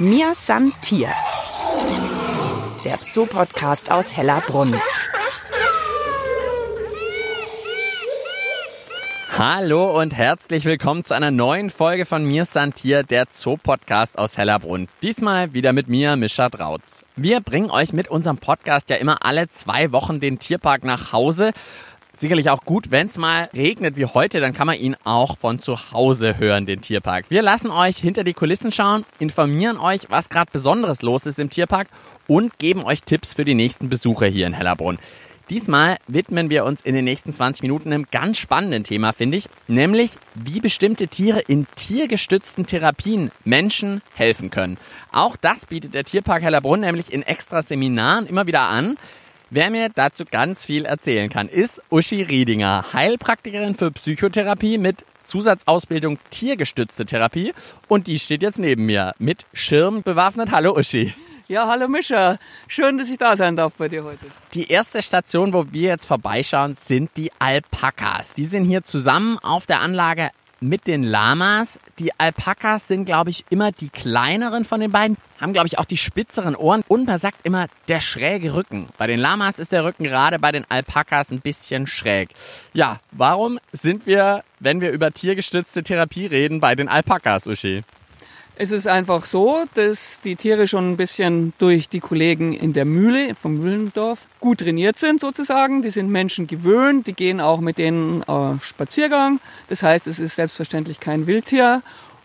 Mir san Tier. Der Zoo-Podcast aus Hellerbrunn. Hallo und herzlich willkommen zu einer neuen Folge von Mir Santier, der Zoo-Podcast aus Hellerbrunn. Diesmal wieder mit mir, Mischa Drautz. Wir bringen euch mit unserem Podcast ja immer alle zwei Wochen den Tierpark nach Hause. Sicherlich auch gut, wenn es mal regnet wie heute, dann kann man ihn auch von zu Hause hören, den Tierpark. Wir lassen euch hinter die Kulissen schauen, informieren euch, was gerade Besonderes los ist im Tierpark und geben euch Tipps für die nächsten Besucher hier in Hellerbrunn. Diesmal widmen wir uns in den nächsten 20 Minuten einem ganz spannenden Thema, finde ich, nämlich wie bestimmte Tiere in tiergestützten Therapien Menschen helfen können. Auch das bietet der Tierpark Hellerbrunn nämlich in extra Seminaren immer wieder an. Wer mir dazu ganz viel erzählen kann, ist Uschi Riedinger, Heilpraktikerin für Psychotherapie mit Zusatzausbildung tiergestützte Therapie und die steht jetzt neben mir mit Schirm bewaffnet. Hallo Uschi. Ja, hallo Mischa. Schön, dass ich da sein darf bei dir heute. Die erste Station, wo wir jetzt vorbeischauen, sind die Alpakas. Die sind hier zusammen auf der Anlage mit den Lamas. Die Alpakas sind, glaube ich, immer die kleineren von den beiden, haben, glaube ich, auch die spitzeren Ohren und man sagt immer der schräge Rücken. Bei den Lamas ist der Rücken gerade bei den Alpakas ein bisschen schräg. Ja, warum sind wir, wenn wir über tiergestützte Therapie reden, bei den Alpakas, Uschi? Es ist einfach so, dass die Tiere schon ein bisschen durch die Kollegen in der Mühle vom Mühlendorf gut trainiert sind sozusagen. Die sind Menschen gewöhnt, die gehen auch mit denen auf Spaziergang. Das heißt, es ist selbstverständlich kein Wildtier.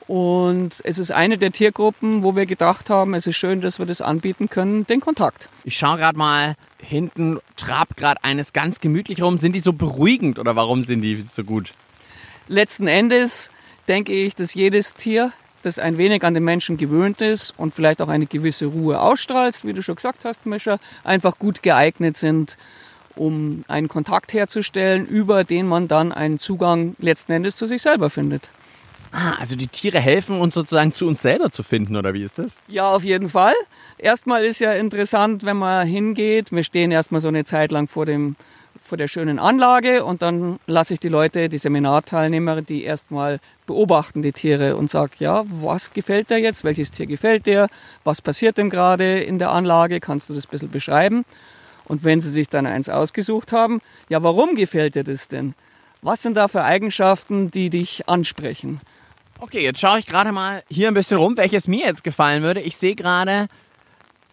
Und es ist eine der Tiergruppen, wo wir gedacht haben, es ist schön, dass wir das anbieten können, den Kontakt. Ich schaue gerade mal, hinten trabt gerade eines ganz gemütlich rum. Sind die so beruhigend oder warum sind die so gut? Letzten Endes denke ich, dass jedes Tier das ein wenig an den Menschen gewöhnt ist und vielleicht auch eine gewisse Ruhe ausstrahlt, wie du schon gesagt hast, Mischa, einfach gut geeignet sind, um einen Kontakt herzustellen, über den man dann einen Zugang letzten Endes zu sich selber findet. Ah, also die Tiere helfen uns sozusagen zu uns selber zu finden, oder wie ist das? Ja, auf jeden Fall. Erstmal ist ja interessant, wenn man hingeht. Wir stehen erstmal so eine Zeit lang vor dem vor der schönen Anlage und dann lasse ich die Leute, die Seminarteilnehmer, die erstmal beobachten die Tiere und sage, ja, was gefällt dir jetzt, welches Tier gefällt dir, was passiert denn gerade in der Anlage, kannst du das ein bisschen beschreiben? Und wenn sie sich dann eins ausgesucht haben, ja, warum gefällt dir das denn? Was sind da für Eigenschaften, die dich ansprechen? Okay, jetzt schaue ich gerade mal hier ein bisschen rum, welches mir jetzt gefallen würde. Ich sehe gerade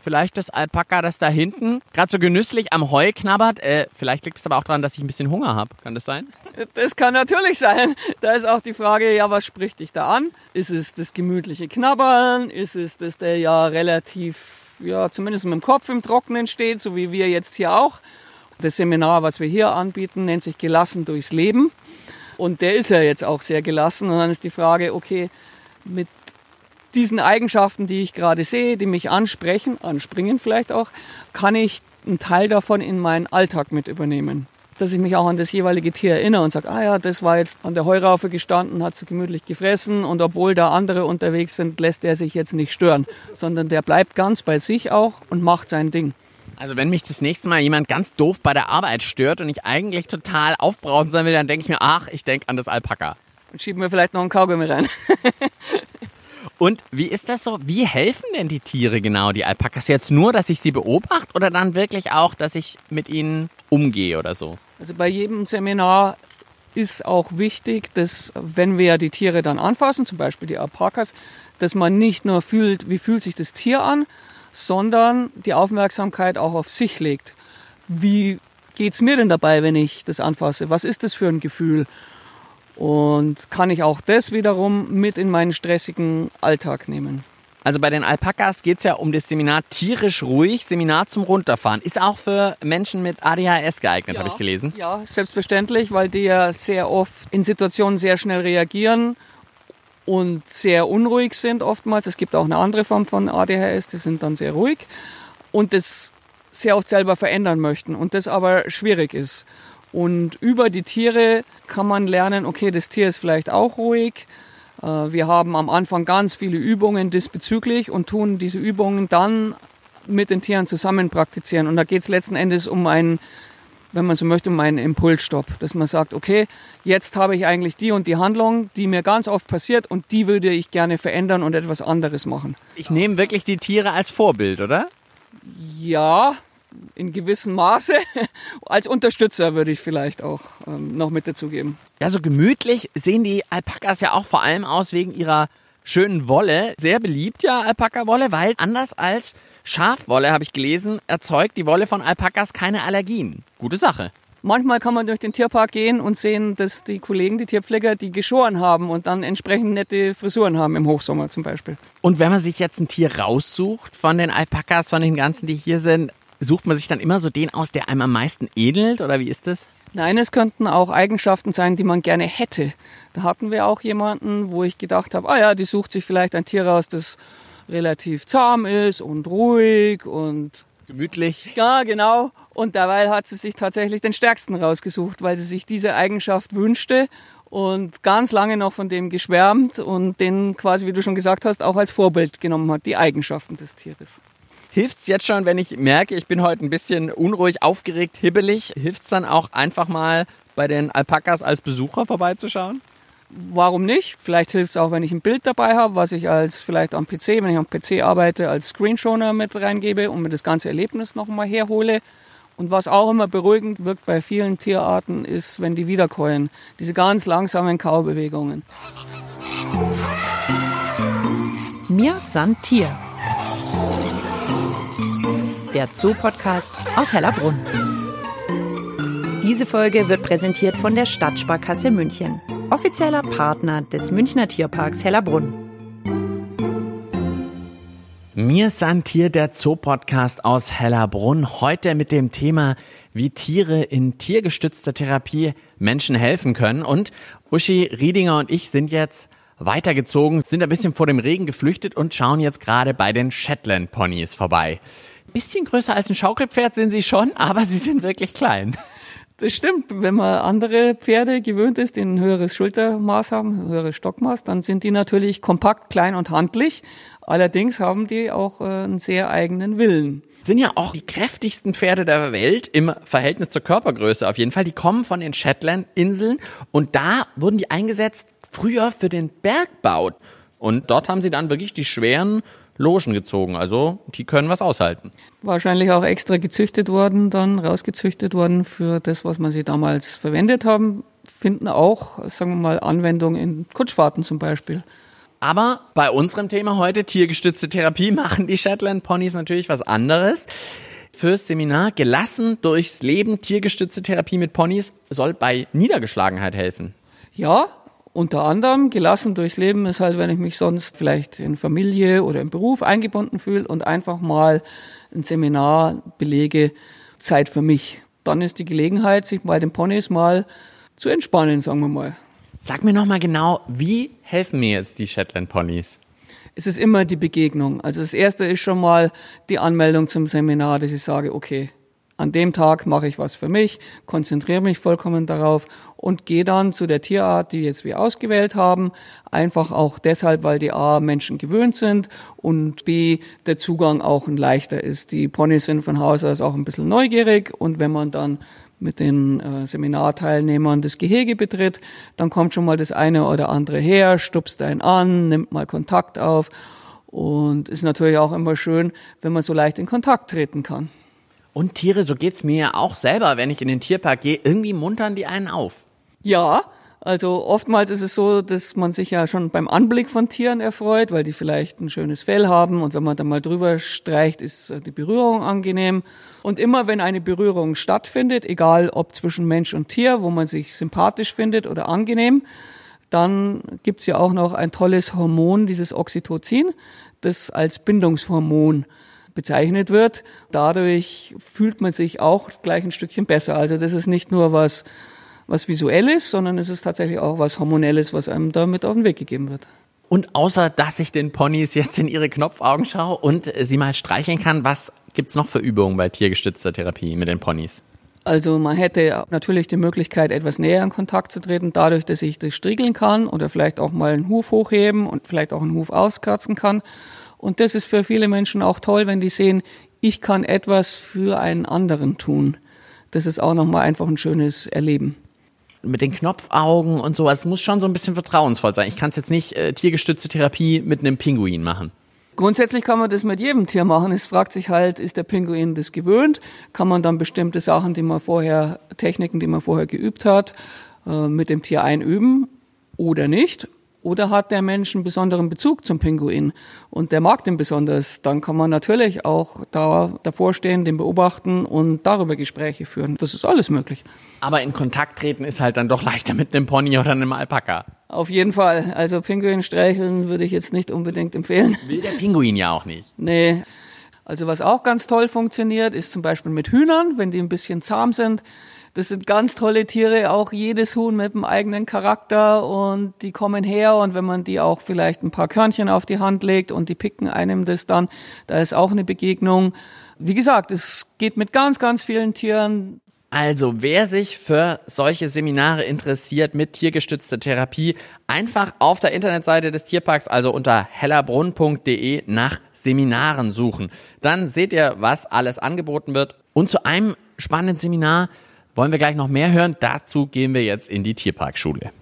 vielleicht das Alpaka, das da hinten gerade so genüsslich am Heu knabbert. Äh, vielleicht liegt es aber auch daran, dass ich ein bisschen Hunger habe. Kann das sein? Das kann natürlich sein. Da ist auch die Frage, ja, was spricht dich da an? Ist es das gemütliche Knabbern? Ist es, dass der ja relativ, ja, zumindest mit dem Kopf im Trockenen steht, so wie wir jetzt hier auch? Das Seminar, was wir hier anbieten, nennt sich Gelassen durchs Leben. Und der ist ja jetzt auch sehr gelassen. Und dann ist die Frage, okay, mit diesen Eigenschaften, die ich gerade sehe, die mich ansprechen, anspringen vielleicht auch, kann ich einen Teil davon in meinen Alltag mit übernehmen. Dass ich mich auch an das jeweilige Tier erinnere und sage, ah ja, das war jetzt an der Heuraufe gestanden, hat so gemütlich gefressen und obwohl da andere unterwegs sind, lässt er sich jetzt nicht stören, sondern der bleibt ganz bei sich auch und macht sein Ding. Also wenn mich das nächste Mal jemand ganz doof bei der Arbeit stört und ich eigentlich total aufbrauchen sein will, dann denke ich mir, ach, ich denke an das Alpaka. Und schieben mir vielleicht noch einen Kaugummi rein. Und wie ist das so? Wie helfen denn die Tiere genau, die Alpakas? Jetzt nur, dass ich sie beobachte oder dann wirklich auch, dass ich mit ihnen umgehe oder so? Also bei jedem Seminar ist auch wichtig, dass wenn wir die Tiere dann anfassen, zum Beispiel die Alpakas, dass man nicht nur fühlt, wie fühlt sich das Tier an, sondern die Aufmerksamkeit auch auf sich legt. Wie geht es mir denn dabei, wenn ich das anfasse? Was ist das für ein Gefühl? Und kann ich auch das wiederum mit in meinen stressigen Alltag nehmen. Also bei den Alpakas geht es ja um das Seminar tierisch ruhig, Seminar zum Runterfahren. Ist auch für Menschen mit ADHS geeignet, ja, habe ich gelesen. Ja, selbstverständlich, weil die ja sehr oft in Situationen sehr schnell reagieren und sehr unruhig sind oftmals. Es gibt auch eine andere Form von ADHS, die sind dann sehr ruhig und das sehr oft selber verändern möchten und das aber schwierig ist. Und über die Tiere kann man lernen, okay, das Tier ist vielleicht auch ruhig. Äh, wir haben am Anfang ganz viele Übungen diesbezüglich und tun diese Übungen dann mit den Tieren zusammen praktizieren. Und da geht es letzten Endes um ein wenn man so möchte, mein Impulsstopp. Dass man sagt, okay, jetzt habe ich eigentlich die und die Handlung, die mir ganz oft passiert und die würde ich gerne verändern und etwas anderes machen. Ich nehme wirklich die Tiere als Vorbild, oder? Ja, in gewissem Maße. Als Unterstützer würde ich vielleicht auch ähm, noch mit dazugeben. Ja, so gemütlich sehen die Alpakas ja auch vor allem aus wegen ihrer schönen Wolle. Sehr beliebt ja Alpaka-Wolle, weil anders als Schafwolle, habe ich gelesen, erzeugt die Wolle von Alpakas keine Allergien. Gute Sache. Manchmal kann man durch den Tierpark gehen und sehen, dass die Kollegen, die Tierpfleger, die geschoren haben und dann entsprechend nette Frisuren haben im Hochsommer zum Beispiel. Und wenn man sich jetzt ein Tier raussucht von den Alpakas, von den ganzen, die hier sind, sucht man sich dann immer so den aus, der einem am meisten ähnelt oder wie ist das? Nein, es könnten auch Eigenschaften sein, die man gerne hätte. Da hatten wir auch jemanden, wo ich gedacht habe, ah ja, die sucht sich vielleicht ein Tier raus, das relativ zahm ist und ruhig und gemütlich. Ja, genau. Und dabei hat sie sich tatsächlich den stärksten rausgesucht, weil sie sich diese Eigenschaft wünschte und ganz lange noch von dem geschwärmt und den quasi, wie du schon gesagt hast, auch als Vorbild genommen hat, die Eigenschaften des Tieres. Hilft's jetzt schon, wenn ich merke, ich bin heute ein bisschen unruhig, aufgeregt, hibbelig? Hilft's dann auch einfach mal bei den Alpakas als Besucher vorbeizuschauen? Warum nicht? Vielleicht hilft es auch, wenn ich ein Bild dabei habe, was ich als vielleicht am PC, wenn ich am PC arbeite, als Screenshoner mit reingebe und mir das ganze Erlebnis nochmal herhole. Und was auch immer beruhigend wirkt bei vielen Tierarten, ist, wenn die wiederkäuen. Diese ganz langsamen Kaubewegungen. Mir san Tier. Der Zoo-Podcast aus Hellerbrunn. Diese Folge wird präsentiert von der Stadtsparkasse München, offizieller Partner des Münchner Tierparks Hellerbrunn. Mir san Tier, der Zoo-Podcast aus Hellerbrunn. Heute mit dem Thema, wie Tiere in tiergestützter Therapie Menschen helfen können. Und Uschi Riedinger und ich sind jetzt weitergezogen, sind ein bisschen vor dem Regen geflüchtet und schauen jetzt gerade bei den Shetland Ponys vorbei. Bisschen größer als ein Schaukelpferd sind sie schon, aber sie sind wirklich klein. Das stimmt. Wenn man andere Pferde gewöhnt ist, die ein höheres Schultermaß haben, ein höheres Stockmaß, dann sind die natürlich kompakt, klein und handlich. Allerdings haben die auch äh, einen sehr eigenen Willen. Sind ja auch die kräftigsten Pferde der Welt im Verhältnis zur Körpergröße auf jeden Fall. Die kommen von den Shetland-Inseln und da wurden die eingesetzt früher für den Bergbau. Und dort haben sie dann wirklich die schweren Logen gezogen. Also die können was aushalten. Wahrscheinlich auch extra gezüchtet worden, dann rausgezüchtet worden für das, was man sie damals verwendet haben. Finden auch, sagen wir mal, Anwendung in Kutschfahrten zum Beispiel. Aber bei unserem Thema heute, tiergestützte Therapie, machen die Shetland Ponys natürlich was anderes. Fürs Seminar Gelassen durchs Leben, tiergestützte Therapie mit Ponys soll bei Niedergeschlagenheit helfen. Ja, unter anderem gelassen durchs Leben ist halt, wenn ich mich sonst vielleicht in Familie oder im Beruf eingebunden fühle und einfach mal ein Seminar belege, Zeit für mich. Dann ist die Gelegenheit, sich bei den Ponys mal zu entspannen, sagen wir mal. Sag mir nochmal genau, wie helfen mir jetzt die Shetland Ponys? Es ist immer die Begegnung. Also das erste ist schon mal die Anmeldung zum Seminar, dass ich sage, okay, an dem Tag mache ich was für mich, konzentriere mich vollkommen darauf und gehe dann zu der Tierart, die jetzt wir ausgewählt haben. Einfach auch deshalb, weil die A Menschen gewöhnt sind und B der Zugang auch ein leichter ist. Die Ponys sind von Haus aus auch ein bisschen neugierig und wenn man dann mit den äh, Seminarteilnehmern das Gehege betritt, dann kommt schon mal das eine oder andere her, stupst einen an, nimmt mal Kontakt auf und ist natürlich auch immer schön, wenn man so leicht in Kontakt treten kann. Und Tiere, so geht's mir ja auch selber, wenn ich in den Tierpark gehe, irgendwie muntern die einen auf. Ja, also oftmals ist es so, dass man sich ja schon beim Anblick von Tieren erfreut, weil die vielleicht ein schönes Fell haben und wenn man da mal drüber streicht, ist die Berührung angenehm. Und immer wenn eine Berührung stattfindet, egal ob zwischen Mensch und Tier, wo man sich sympathisch findet oder angenehm, dann gibt's ja auch noch ein tolles Hormon, dieses Oxytocin, das als Bindungshormon bezeichnet wird. Dadurch fühlt man sich auch gleich ein Stückchen besser. Also das ist nicht nur was, was visuelles, sondern es ist tatsächlich auch was hormonelles, was einem damit auf den Weg gegeben wird. Und außer, dass ich den Ponys jetzt in ihre Knopfaugen schaue und sie mal streicheln kann, was gibt's noch für Übungen bei tiergestützter Therapie mit den Ponys? Also man hätte natürlich die Möglichkeit, etwas näher in Kontakt zu treten, dadurch, dass ich das striegeln kann oder vielleicht auch mal einen Huf hochheben und vielleicht auch einen Huf auskratzen kann. Und das ist für viele Menschen auch toll, wenn die sehen, ich kann etwas für einen anderen tun. das ist auch nochmal einfach ein schönes Erleben mit den Knopfaugen und sowas. Es muss schon so ein bisschen vertrauensvoll sein. Ich kann es jetzt nicht äh, tiergestützte Therapie mit einem Pinguin machen. Grundsätzlich kann man das mit jedem Tier machen. Es fragt sich halt, ist der Pinguin das gewöhnt? Kann man dann bestimmte Sachen, die man vorher, Techniken, die man vorher geübt hat, äh, mit dem Tier einüben oder nicht? Oder hat der Mensch einen besonderen Bezug zum Pinguin und der mag den besonders, dann kann man natürlich auch da davor stehen, den beobachten und darüber Gespräche führen. Das ist alles möglich. Aber in Kontakt treten ist halt dann doch leichter mit einem Pony oder einem Alpaka. Auf jeden Fall. Also Pinguin streicheln würde ich jetzt nicht unbedingt empfehlen. Will der Pinguin ja auch nicht. Nee. Also was auch ganz toll funktioniert, ist zum Beispiel mit Hühnern, wenn die ein bisschen zahm sind das sind ganz tolle Tiere, auch jedes Huhn mit einem eigenen Charakter und die kommen her und wenn man die auch vielleicht ein paar Körnchen auf die Hand legt und die picken einem das dann, da ist auch eine Begegnung. Wie gesagt, es geht mit ganz, ganz vielen Tieren. Also, wer sich für solche Seminare interessiert mit tiergestützter Therapie, einfach auf der Internetseite des Tierparks, also unter hellerbrunn.de nach Seminaren suchen. Dann seht ihr, was alles angeboten wird. Und zu einem spannenden Seminar wollen wir gleich noch mehr hören? Dazu gehen wir jetzt in die Tierparkschule.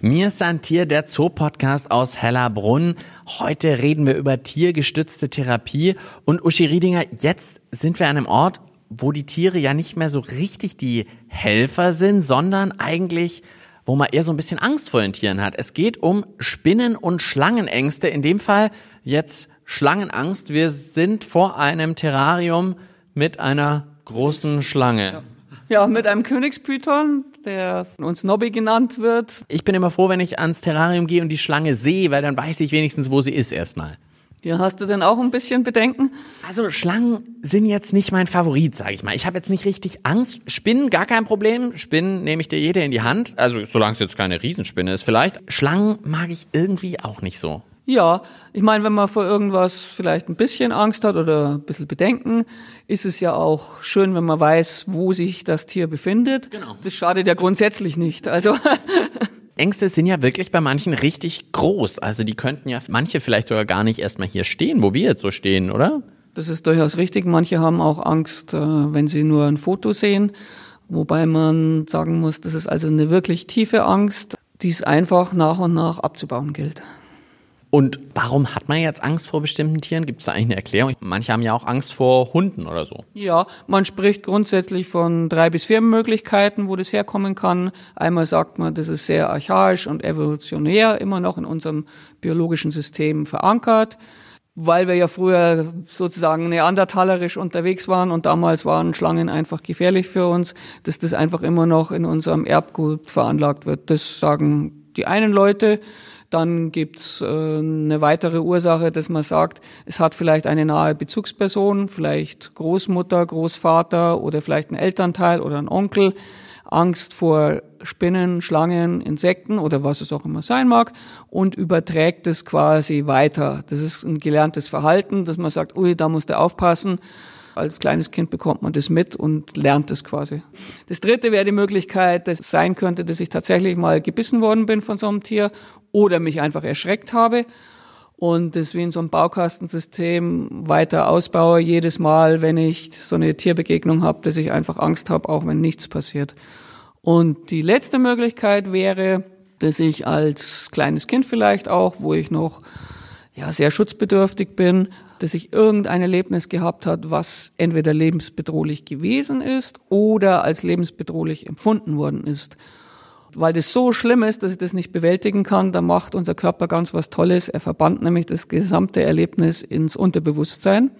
Mir Santier, der Zoo-Podcast aus Hellerbrunn. Heute reden wir über tiergestützte Therapie. Und Uschi Riedinger, jetzt sind wir an einem Ort, wo die Tiere ja nicht mehr so richtig die Helfer sind, sondern eigentlich, wo man eher so ein bisschen Angst vor den Tieren hat. Es geht um Spinnen- und Schlangenängste. In dem Fall jetzt Schlangenangst. Wir sind vor einem Terrarium mit einer großen Schlange. Ja, mit einem Königspython, der von uns Nobby genannt wird. Ich bin immer froh, wenn ich ans Terrarium gehe und die Schlange sehe, weil dann weiß ich wenigstens, wo sie ist erstmal. Ja, hast du denn auch ein bisschen Bedenken? Also Schlangen sind jetzt nicht mein Favorit, sage ich mal. Ich habe jetzt nicht richtig Angst. Spinnen gar kein Problem. Spinnen nehme ich dir jede in die Hand. Also solange es jetzt keine Riesenspinne ist vielleicht. Schlangen mag ich irgendwie auch nicht so. Ja, ich meine, wenn man vor irgendwas vielleicht ein bisschen Angst hat oder ein bisschen Bedenken, ist es ja auch schön, wenn man weiß, wo sich das Tier befindet. Genau. Das schadet ja grundsätzlich nicht. Also Ängste sind ja wirklich bei manchen richtig groß. Also die könnten ja manche vielleicht sogar gar nicht erstmal hier stehen, wo wir jetzt so stehen, oder? Das ist durchaus richtig. Manche haben auch Angst, äh, wenn sie nur ein Foto sehen. Wobei man sagen muss, das ist also eine wirklich tiefe Angst, die es einfach nach und nach abzubauen gilt. Und warum hat man jetzt Angst vor bestimmten Tieren? Gibt es da eigentlich eine Erklärung? Manche haben ja auch Angst vor Hunden oder so. Ja, man spricht grundsätzlich von drei bis vier Möglichkeiten, wo das herkommen kann. Einmal sagt man, das ist sehr archaisch und evolutionär immer noch in unserem biologischen System verankert weil wir ja früher sozusagen neandertalerisch unterwegs waren und damals waren Schlangen einfach gefährlich für uns, dass das einfach immer noch in unserem Erbgut veranlagt wird. Das sagen die einen Leute. Dann gibt's äh, eine weitere Ursache, dass man sagt, es hat vielleicht eine nahe Bezugsperson, vielleicht Großmutter, Großvater oder vielleicht ein Elternteil oder ein Onkel, Angst vor Spinnen, Schlangen, Insekten oder was es auch immer sein mag und überträgt es quasi weiter. Das ist ein gelerntes Verhalten, dass man sagt, ui, da muss der aufpassen. Als kleines Kind bekommt man das mit und lernt es quasi. Das dritte wäre die Möglichkeit, dass es sein könnte, dass ich tatsächlich mal gebissen worden bin von so einem Tier oder mich einfach erschreckt habe und das wie in so einem Baukastensystem weiter ausbaue, jedes Mal, wenn ich so eine Tierbegegnung habe, dass ich einfach Angst habe, auch wenn nichts passiert. Und die letzte Möglichkeit wäre, dass ich als kleines Kind vielleicht auch, wo ich noch ja, sehr schutzbedürftig bin, dass ich irgendein Erlebnis gehabt hat, was entweder lebensbedrohlich gewesen ist oder als lebensbedrohlich empfunden worden ist weil das so schlimm ist, dass ich das nicht bewältigen kann, da macht unser Körper ganz was Tolles. Er verbannt nämlich das gesamte Erlebnis ins Unterbewusstsein.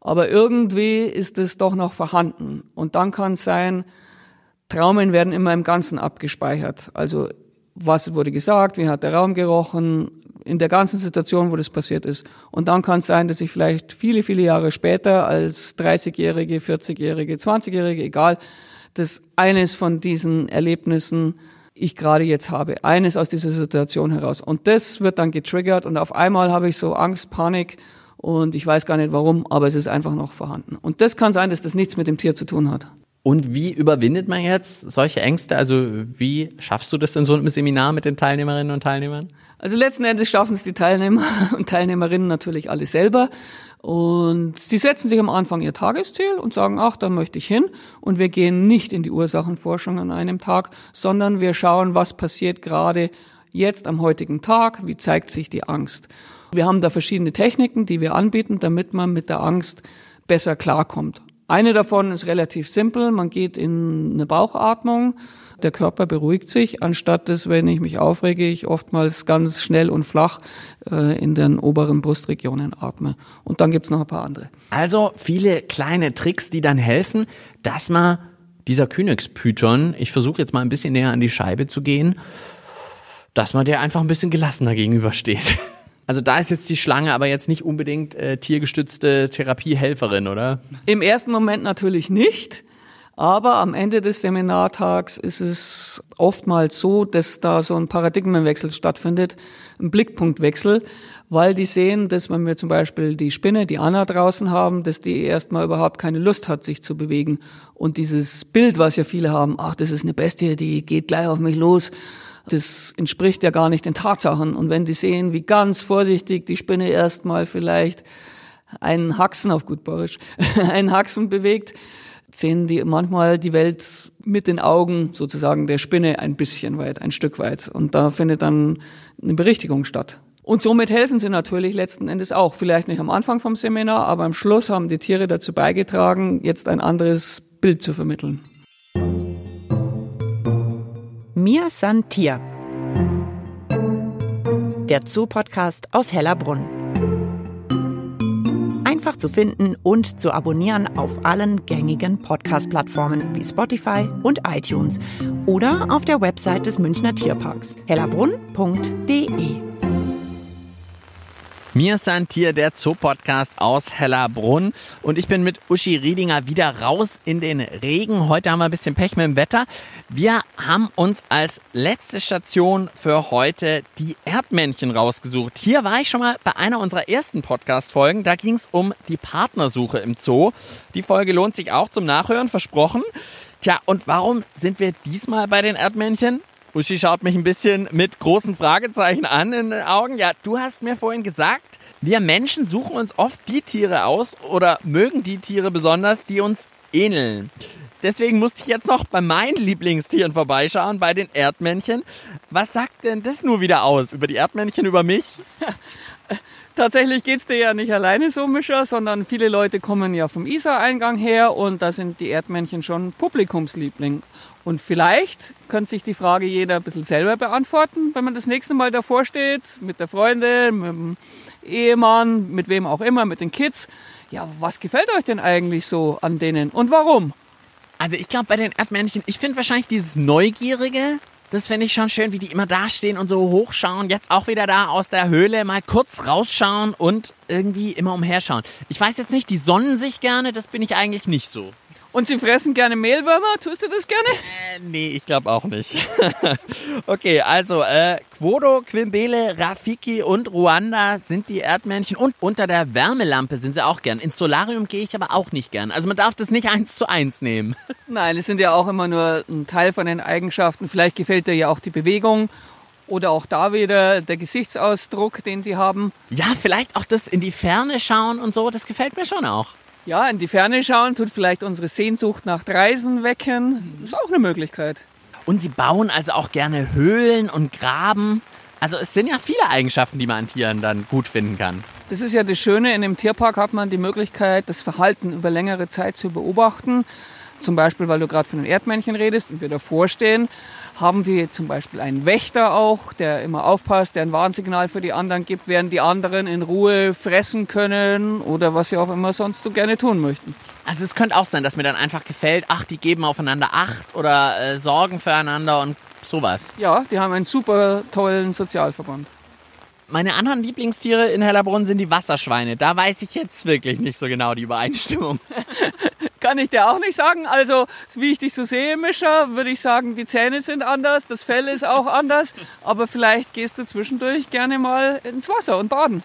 Aber irgendwie ist es doch noch vorhanden. Und dann kann es sein, Traumen werden immer im Ganzen abgespeichert. Also was wurde gesagt, wie hat der Raum gerochen, in der ganzen Situation, wo das passiert ist. Und dann kann es sein, dass ich vielleicht viele, viele Jahre später als 30-Jährige, 40-Jährige, 20-Jährige, egal, dass eines von diesen Erlebnissen ich gerade jetzt habe. Eines aus dieser Situation heraus. Und das wird dann getriggert und auf einmal habe ich so Angst, Panik und ich weiß gar nicht warum, aber es ist einfach noch vorhanden. Und das kann sein, dass das nichts mit dem Tier zu tun hat. Und wie überwindet man jetzt solche Ängste? Also wie schaffst du das in so einem Seminar mit den Teilnehmerinnen und Teilnehmern? Also letzten Endes schaffen es die Teilnehmer und Teilnehmerinnen natürlich alle selber. Und sie setzen sich am Anfang ihr Tagesziel und sagen, ach, da möchte ich hin. Und wir gehen nicht in die Ursachenforschung an einem Tag, sondern wir schauen, was passiert gerade jetzt am heutigen Tag, wie zeigt sich die Angst. Wir haben da verschiedene Techniken, die wir anbieten, damit man mit der Angst besser klarkommt. Eine davon ist relativ simpel. Man geht in eine Bauchatmung. Der Körper beruhigt sich, anstatt dass, wenn ich mich aufrege, ich oftmals ganz schnell und flach äh, in den oberen Brustregionen atme. Und dann gibt's noch ein paar andere. Also viele kleine Tricks, die dann helfen, dass man dieser Königspython, ich versuche jetzt mal ein bisschen näher an die Scheibe zu gehen, dass man der einfach ein bisschen gelassener gegenübersteht. Also da ist jetzt die Schlange aber jetzt nicht unbedingt äh, tiergestützte Therapiehelferin, oder? Im ersten Moment natürlich nicht. Aber am Ende des Seminartags ist es oftmals so, dass da so ein Paradigmenwechsel stattfindet, ein Blickpunktwechsel, weil die sehen, dass wenn wir zum Beispiel die Spinne, die Anna draußen haben, dass die erstmal überhaupt keine Lust hat, sich zu bewegen. Und dieses Bild, was ja viele haben, ach, das ist eine Bestie, die geht gleich auf mich los das entspricht ja gar nicht den Tatsachen. Und wenn die sehen, wie ganz vorsichtig die Spinne erstmal vielleicht einen Haxen auf gut Borisch, einen Haxen bewegt, sehen die manchmal die Welt mit den Augen sozusagen der Spinne ein bisschen weit, ein Stück weit. Und da findet dann eine Berichtigung statt. Und somit helfen sie natürlich letzten Endes auch. Vielleicht nicht am Anfang vom Seminar, aber am Schluss haben die Tiere dazu beigetragen, jetzt ein anderes Bild zu vermitteln. Mir san Tier. Der Zoo-Podcast aus Hellerbrunn. Einfach zu finden und zu abonnieren auf allen gängigen Podcast-Plattformen wie Spotify und iTunes oder auf der Website des Münchner Tierparks hellerbrunn.de. Mir sind hier der Zoo-Podcast aus Hellerbrunn und ich bin mit Uschi Riedinger wieder raus in den Regen. Heute haben wir ein bisschen Pech mit dem Wetter. Wir haben uns als letzte Station für heute die Erdmännchen rausgesucht. Hier war ich schon mal bei einer unserer ersten Podcast-Folgen. Da ging es um die Partnersuche im Zoo. Die Folge lohnt sich auch zum Nachhören, versprochen. Tja, und warum sind wir diesmal bei den Erdmännchen? Uschi schaut mich ein bisschen mit großen Fragezeichen an in den Augen. Ja, du hast mir vorhin gesagt, wir Menschen suchen uns oft die Tiere aus oder mögen die Tiere besonders, die uns ähneln. Deswegen musste ich jetzt noch bei meinen Lieblingstieren vorbeischauen, bei den Erdmännchen. Was sagt denn das nur wieder aus über die Erdmännchen, über mich? Tatsächlich geht's dir ja nicht alleine so, Mischer, sondern viele Leute kommen ja vom Isar-Eingang her und da sind die Erdmännchen schon Publikumsliebling. Und vielleicht könnte sich die Frage jeder ein bisschen selber beantworten, wenn man das nächste Mal davor steht, mit der Freundin, mit dem Ehemann, mit wem auch immer, mit den Kids. Ja, was gefällt euch denn eigentlich so an denen und warum? Also ich glaube bei den Erdmännchen, ich finde wahrscheinlich dieses Neugierige, das finde ich schon schön, wie die immer da stehen und so hochschauen. Jetzt auch wieder da aus der Höhle mal kurz rausschauen und irgendwie immer umherschauen. Ich weiß jetzt nicht, die sonnen sich gerne, das bin ich eigentlich nicht so. Und sie fressen gerne Mehlwürmer? Tust du das gerne? Äh, nee, ich glaube auch nicht. okay, also äh, Quodo, Quimbele, Rafiki und Ruanda sind die Erdmännchen und unter der Wärmelampe sind sie auch gern. Ins Solarium gehe ich aber auch nicht gern. Also man darf das nicht eins zu eins nehmen. Nein, es sind ja auch immer nur ein Teil von den Eigenschaften. Vielleicht gefällt dir ja auch die Bewegung oder auch da wieder der Gesichtsausdruck, den sie haben. Ja, vielleicht auch das in die Ferne schauen und so, das gefällt mir schon auch ja, in die Ferne schauen, tut vielleicht unsere Sehnsucht nach Reisen wecken. Das ist auch eine Möglichkeit. Und sie bauen also auch gerne Höhlen und Graben. Also es sind ja viele Eigenschaften, die man an Tieren dann gut finden kann. Das ist ja das Schöne, in dem Tierpark hat man die Möglichkeit, das Verhalten über längere Zeit zu beobachten. Zum Beispiel, weil du gerade von den Erdmännchen redest und wir davor stehen, haben die zum Beispiel einen Wächter auch, der immer aufpasst, der ein Warnsignal für die anderen gibt, während die anderen in Ruhe fressen können oder was sie auch immer sonst so gerne tun möchten. Also es könnte auch sein, dass mir dann einfach gefällt, ach, die geben aufeinander Acht oder äh, sorgen füreinander und sowas. Ja, die haben einen super tollen Sozialverband. Meine anderen Lieblingstiere in Hellerbrunn sind die Wasserschweine. Da weiß ich jetzt wirklich nicht so genau die Übereinstimmung. Kann ich dir auch nicht sagen. Also, wie ich dich so sehe, Mischa, würde ich sagen, die Zähne sind anders, das Fell ist auch anders. Aber vielleicht gehst du zwischendurch gerne mal ins Wasser und baden.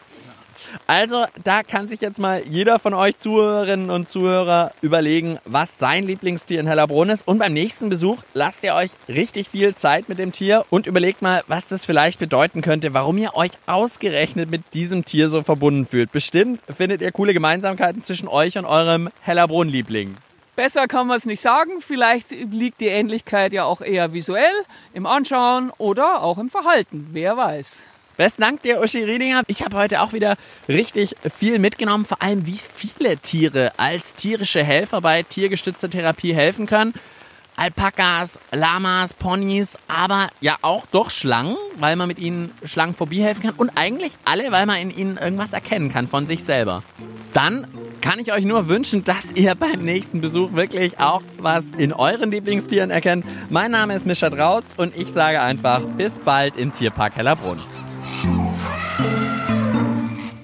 Also da kann sich jetzt mal jeder von euch Zuhörerinnen und Zuhörer überlegen, was sein Lieblingstier in Hellerbrunn ist. Und beim nächsten Besuch lasst ihr euch richtig viel Zeit mit dem Tier und überlegt mal, was das vielleicht bedeuten könnte, warum ihr euch ausgerechnet mit diesem Tier so verbunden fühlt. Bestimmt findet ihr coole Gemeinsamkeiten zwischen euch und eurem Hellerbrunn-Liebling. Besser kann man es nicht sagen. Vielleicht liegt die Ähnlichkeit ja auch eher visuell, im Anschauen oder auch im Verhalten. Wer weiß. Besten Dank dir, Uschi Riedinger. Ich habe heute auch wieder richtig viel mitgenommen, vor allem wie viele Tiere als tierische Helfer bei tiergestützter Therapie helfen können. Alpakas, Lamas, Ponys, aber ja auch doch Schlangen, weil man mit ihnen Schlangenphobie helfen kann und eigentlich alle, weil man in ihnen irgendwas erkennen kann von sich selber. Dann kann ich euch nur wünschen, dass ihr beim nächsten Besuch wirklich auch was in euren Lieblingstieren erkennt. Mein Name ist Mischa Drautz und ich sage einfach bis bald im Tierpark Hellerbrunn.